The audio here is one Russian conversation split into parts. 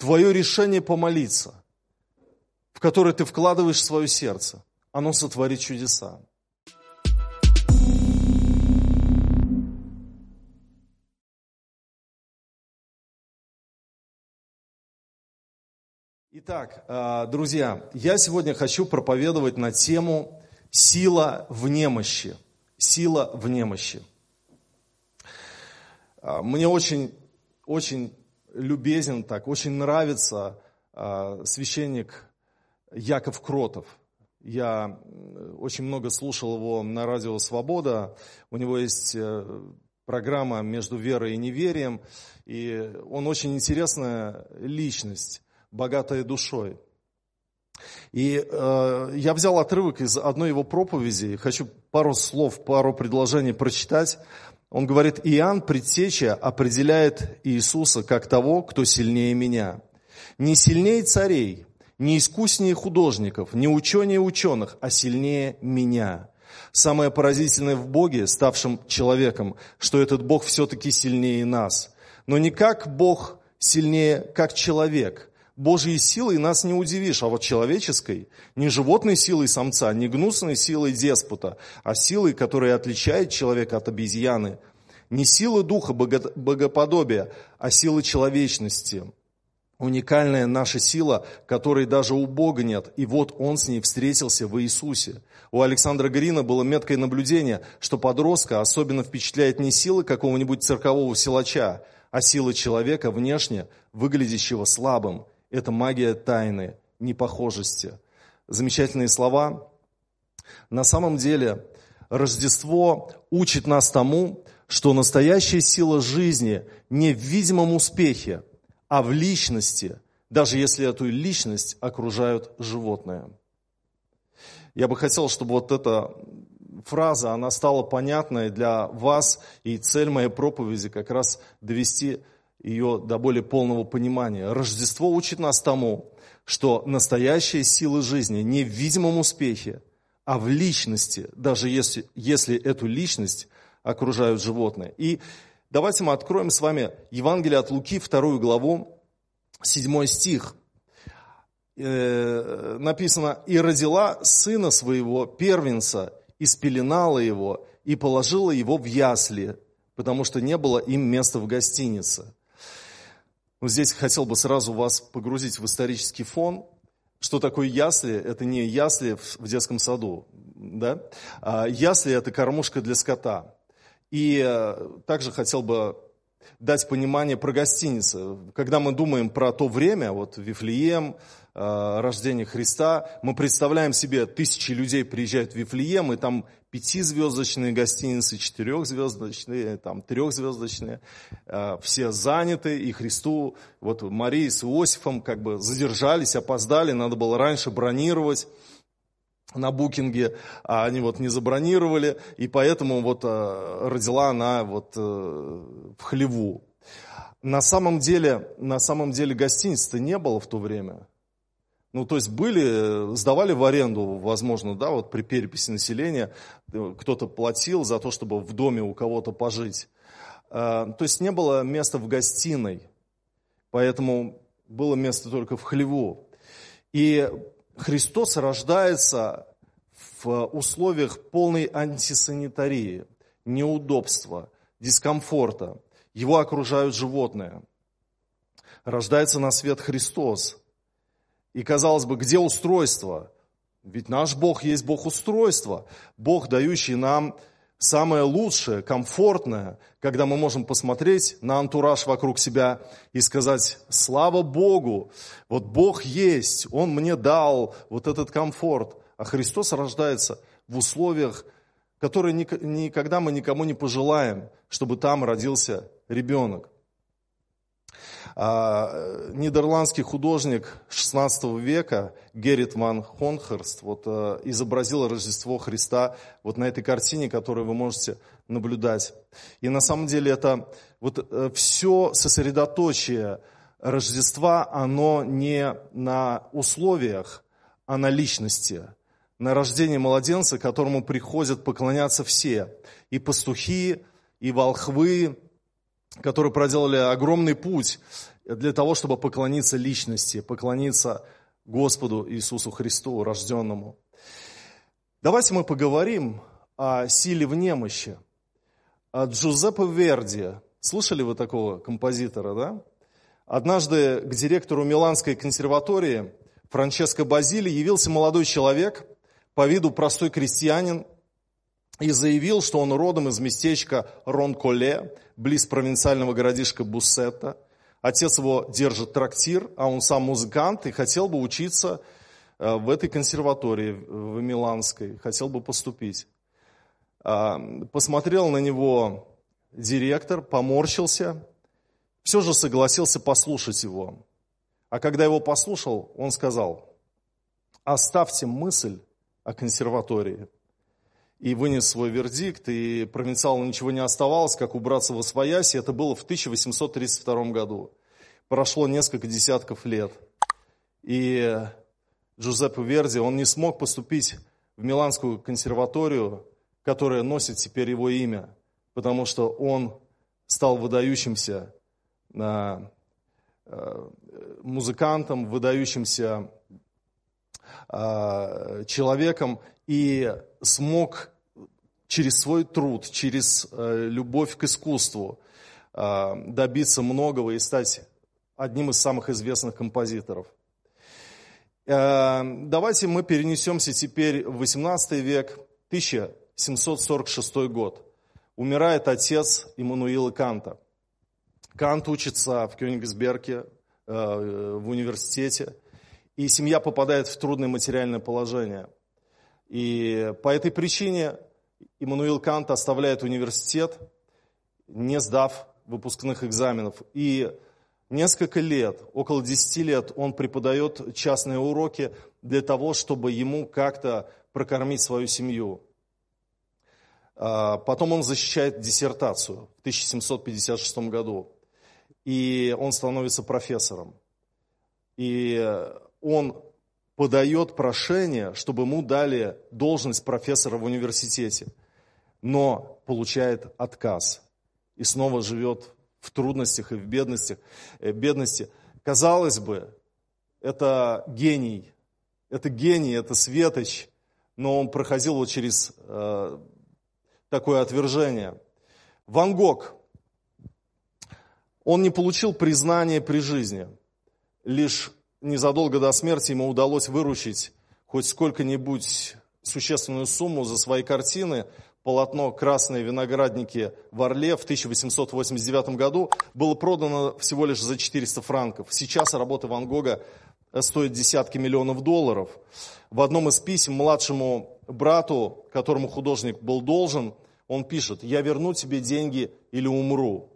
твое решение помолиться, в которое ты вкладываешь свое сердце, оно сотворит чудеса. Итак, а, друзья, я сегодня хочу проповедовать на тему «Сила в немощи». Сила в немощи. А, мне очень, очень любезен так, очень нравится а, священник Яков Кротов. Я очень много слушал его на радио «Свобода». У него есть э, программа «Между верой и неверием». И он очень интересная личность богатая душой. И э, я взял отрывок из одной его проповеди, хочу пару слов, пару предложений прочитать. Он говорит, Иоанн Предтеча определяет Иисуса как того, кто сильнее меня. Не сильнее царей, не искуснее художников, не ученее ученых, а сильнее меня. Самое поразительное в Боге, ставшем человеком, что этот Бог все-таки сильнее нас. Но не как Бог сильнее, как человек – Божьей силой нас не удивишь, а вот человеческой, не животной силой самца, не гнусной силой деспота, а силой, которая отличает человека от обезьяны. Не сила духа богоподобия, а сила человечности. Уникальная наша сила, которой даже у Бога нет, и вот Он с ней встретился в Иисусе. У Александра Грина было меткое наблюдение, что подростка особенно впечатляет не сила какого-нибудь циркового силача, а сила человека внешне, выглядящего слабым. Это магия тайны, непохожести. Замечательные слова. На самом деле Рождество учит нас тому, что настоящая сила жизни не в видимом успехе, а в личности, даже если эту личность окружают животные. Я бы хотел, чтобы вот эта фраза, она стала понятной для вас, и цель моей проповеди как раз довести ее до более полного понимания. Рождество учит нас тому, что настоящая сила жизни не в видимом успехе, а в личности, даже если, если эту личность окружают животные. И давайте мы откроем с вами Евангелие от Луки, вторую главу, седьмой стих. Э, написано, «И родила сына своего, первенца, и спеленала его, и положила его в ясли, потому что не было им места в гостинице». Здесь хотел бы сразу вас погрузить в исторический фон. Что такое ясли? Это не ясли в детском саду. Да? А ясли – это кормушка для скота. И э, также хотел бы дать понимание про гостиницы. Когда мы думаем про то время, вот Вифлеем, э, рождение Христа, мы представляем себе, тысячи людей приезжают в Вифлеем, и там пятизвездочные гостиницы, четырехзвездочные, там трехзвездочные, э, все заняты, и Христу, вот Марии с Иосифом как бы задержались, опоздали, надо было раньше бронировать на букинге, а они вот не забронировали, и поэтому вот э, родила она вот э, в хлеву. На самом деле, на самом деле гостиниц-то не было в то время. Ну, то есть были, сдавали в аренду, возможно, да, вот при переписи населения кто-то платил за то, чтобы в доме у кого-то пожить. Э, то есть не было места в гостиной, поэтому было место только в хлеву. И Христос рождается в условиях полной антисанитарии, неудобства, дискомфорта. Его окружают животные. Рождается на свет Христос – и казалось бы, где устройство? Ведь наш Бог есть Бог устройства. Бог, дающий нам самое лучшее, комфортное, когда мы можем посмотреть на антураж вокруг себя и сказать, слава Богу, вот Бог есть, Он мне дал вот этот комфорт. А Христос рождается в условиях, которые никогда мы никому не пожелаем, чтобы там родился ребенок. А, нидерландский художник XVI века Геррит ван Хонхерст вот, э, изобразил Рождество Христа вот на этой картине, которую вы можете наблюдать. И на самом деле это вот э, все сосредоточие Рождества, оно не на условиях, а на личности, на рождение младенца, которому приходят поклоняться все, и пастухи, и волхвы, которые проделали огромный путь для того, чтобы поклониться личности, поклониться Господу Иисусу Христу, рожденному. Давайте мы поговорим о силе в немощи. Джузеппе Верди, слышали вы такого композитора, да? Однажды к директору Миланской консерватории Франческо Базили явился молодой человек, по виду простой крестьянин, и заявил, что он родом из местечка Ронколе, близ провинциального городишка Буссетта. Отец его держит трактир, а он сам музыкант и хотел бы учиться э, в этой консерватории, в Миланской, хотел бы поступить. А, посмотрел на него директор, поморщился все же согласился послушать его. А когда его послушал, он сказал, оставьте мысль о консерватории. И вынес свой вердикт, и провинциалу ничего не оставалось, как убраться в Освояси. Это было в 1832 году. Прошло несколько десятков лет. И Джузеппе Верди, он не смог поступить в Миланскую консерваторию, которая носит теперь его имя, потому что он стал выдающимся Э, музыкантом, выдающимся э, человеком и смог через свой труд, через э, любовь к искусству добиться многого и стать одним из самых известных композиторов. Давайте мы перенесемся теперь в 18 век, 1746 год. Умирает отец Иммануила Канта – Кант учится в Кёнигсберге, э, в университете, и семья попадает в трудное материальное положение. И по этой причине Иммануил Кант оставляет университет, не сдав выпускных экзаменов. И несколько лет, около 10 лет, он преподает частные уроки для того, чтобы ему как-то прокормить свою семью. А, потом он защищает диссертацию в 1756 году и он становится профессором. И он подает прошение, чтобы ему дали должность профессора в университете, но получает отказ и снова живет в трудностях и в бедностях, э, бедности. Казалось бы, это гений, это гений, это светоч, но он проходил вот через э, такое отвержение. Ван Гог он не получил признания при жизни. Лишь незадолго до смерти ему удалось выручить хоть сколько-нибудь существенную сумму за свои картины. Полотно «Красные виноградники» в Орле в 1889 году было продано всего лишь за 400 франков. Сейчас работа Ван Гога стоит десятки миллионов долларов. В одном из писем младшему брату, которому художник был должен, он пишет, «Я верну тебе деньги или умру».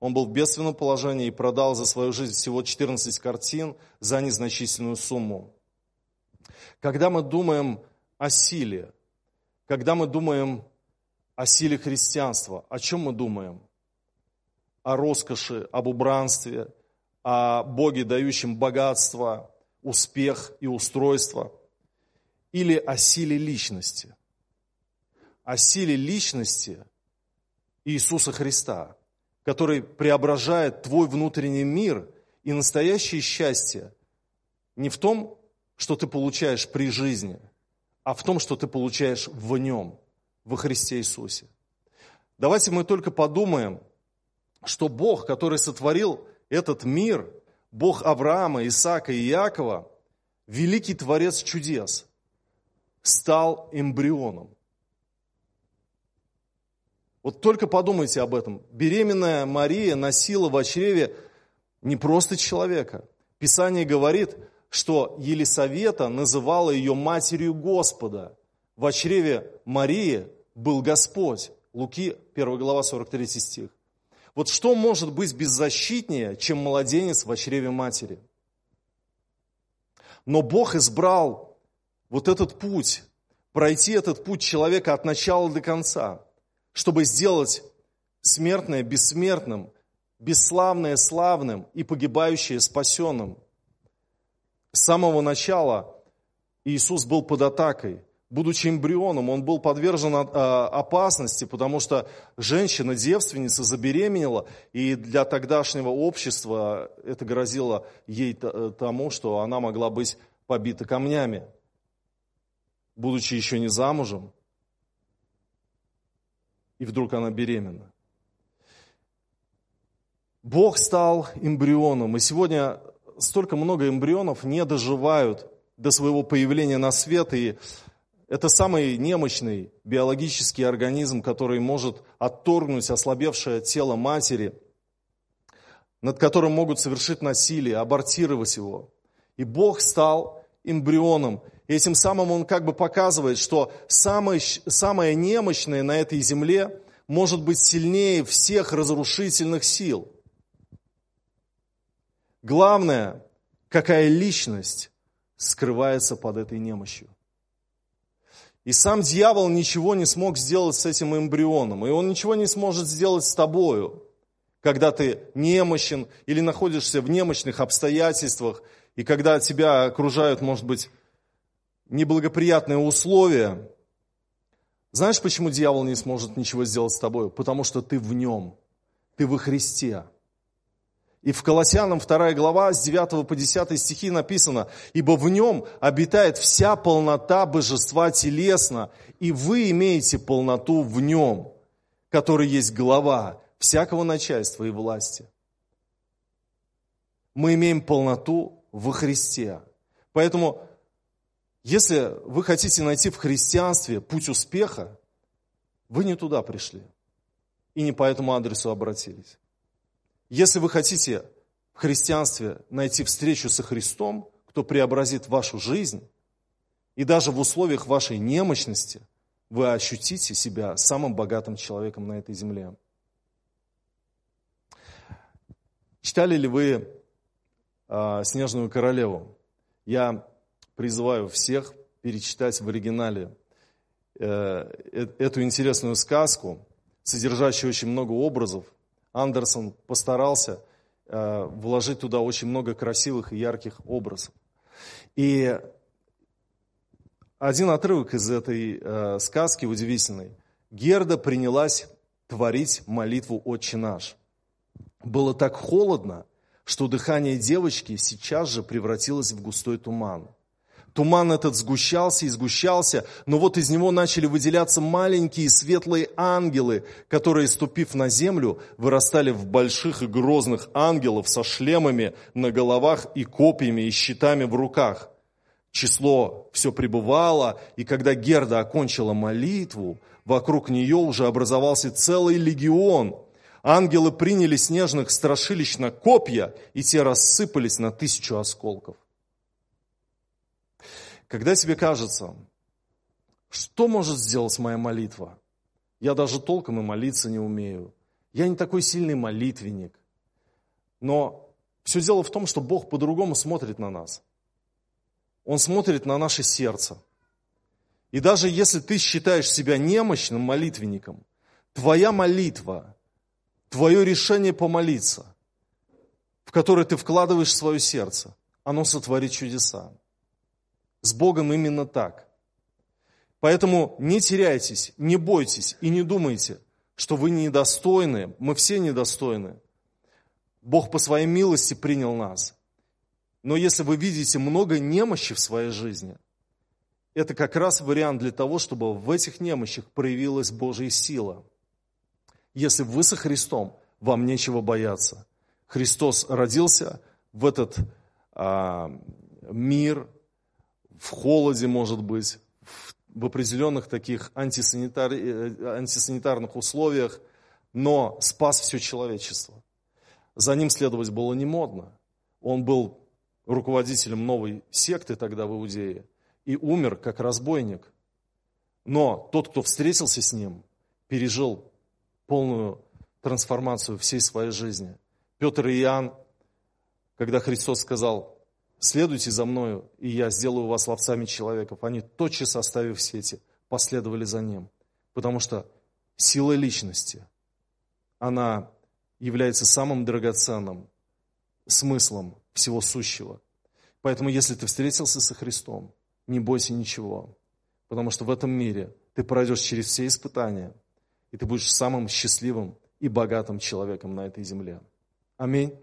Он был в бедственном положении и продал за свою жизнь всего 14 картин за незначительную сумму. Когда мы думаем о силе, когда мы думаем о силе христианства, о чем мы думаем? О роскоши, об убранстве, о Боге, дающем богатство, успех и устройство, или о силе личности, о силе личности Иисуса Христа – который преображает твой внутренний мир и настоящее счастье не в том, что ты получаешь при жизни, а в том, что ты получаешь в нем, во Христе Иисусе. Давайте мы только подумаем, что Бог, который сотворил этот мир, Бог Авраама, Исаака и Иакова, великий Творец чудес, стал эмбрионом. Вот только подумайте об этом. Беременная Мария носила в чреве не просто человека. Писание говорит, что Елисавета называла ее матерью Господа. В чреве Марии был Господь. Луки, 1 глава, 43 стих. Вот что может быть беззащитнее, чем младенец в чреве матери? Но Бог избрал вот этот путь, пройти этот путь человека от начала до конца – чтобы сделать смертное бессмертным, бесславное славным и погибающее спасенным. С самого начала Иисус был под атакой, будучи эмбрионом, он был подвержен а, опасности, потому что женщина-девственница забеременела, и для тогдашнего общества это грозило ей тому, что она могла быть побита камнями, будучи еще не замужем, и вдруг она беременна. Бог стал эмбрионом, и сегодня столько много эмбрионов не доживают до своего появления на свет, и это самый немощный биологический организм, который может отторгнуть ослабевшее тело матери, над которым могут совершить насилие, абортировать его. И Бог стал эмбрионом. И этим самым Он как бы показывает, что самое, самое немощное на этой земле может быть сильнее всех разрушительных сил. Главное, какая личность скрывается под этой немощью. И сам дьявол ничего не смог сделать с этим эмбрионом, и он ничего не сможет сделать с тобою, когда ты немощен или находишься в немощных обстоятельствах, и когда тебя окружают, может быть, неблагоприятные условия. Знаешь, почему дьявол не сможет ничего сделать с тобой? Потому что ты в нем, ты во Христе. И в Колоссянам 2 глава с 9 по 10 стихи написано, «Ибо в нем обитает вся полнота божества телесно, и вы имеете полноту в нем, который есть глава всякого начальства и власти». Мы имеем полноту во Христе. Поэтому, если вы хотите найти в христианстве путь успеха, вы не туда пришли и не по этому адресу обратились. Если вы хотите в христианстве найти встречу со Христом, кто преобразит вашу жизнь, и даже в условиях вашей немощности вы ощутите себя самым богатым человеком на этой земле. Читали ли вы э, «Снежную королеву»? Я призываю всех перечитать в оригинале э, э, эту интересную сказку, содержащую очень много образов, Андерсон постарался э, вложить туда очень много красивых и ярких образов. И один отрывок из этой э, сказки удивительный. Герда принялась творить молитву «Отче наш». Было так холодно, что дыхание девочки сейчас же превратилось в густой туман. Туман этот сгущался и сгущался, но вот из него начали выделяться маленькие светлые ангелы, которые, ступив на землю, вырастали в больших и грозных ангелов со шлемами на головах и копьями и щитами в руках. Число все пребывало, и когда Герда окончила молитву, вокруг нее уже образовался целый легион. Ангелы приняли снежных страшилищ на копья, и те рассыпались на тысячу осколков. Когда тебе кажется, что может сделать моя молитва? Я даже толком и молиться не умею. Я не такой сильный молитвенник. Но все дело в том, что Бог по-другому смотрит на нас. Он смотрит на наше сердце. И даже если ты считаешь себя немощным молитвенником, твоя молитва, твое решение помолиться, в которое ты вкладываешь свое сердце, оно сотворит чудеса. С Богом именно так. Поэтому не теряйтесь, не бойтесь и не думайте, что вы недостойны. Мы все недостойны. Бог по своей милости принял нас. Но если вы видите много немощи в своей жизни, это как раз вариант для того, чтобы в этих немощах проявилась Божья сила. Если вы со Христом, вам нечего бояться. Христос родился в этот а, мир, в холоде, может быть, в определенных таких антисанитар... Э, антисанитарных условиях, но спас все человечество. За ним следовать было не модно. Он был руководителем новой секты тогда в Иудее и умер как разбойник. Но тот, кто встретился с ним, пережил полную трансформацию всей своей жизни. Петр и Иоанн, когда Христос сказал, следуйте за мною, и я сделаю вас ловцами человеков. Они тотчас оставив сети, последовали за ним. Потому что сила личности, она является самым драгоценным смыслом всего сущего. Поэтому, если ты встретился со Христом, не бойся ничего. Потому что в этом мире ты пройдешь через все испытания, и ты будешь самым счастливым и богатым человеком на этой земле. Аминь.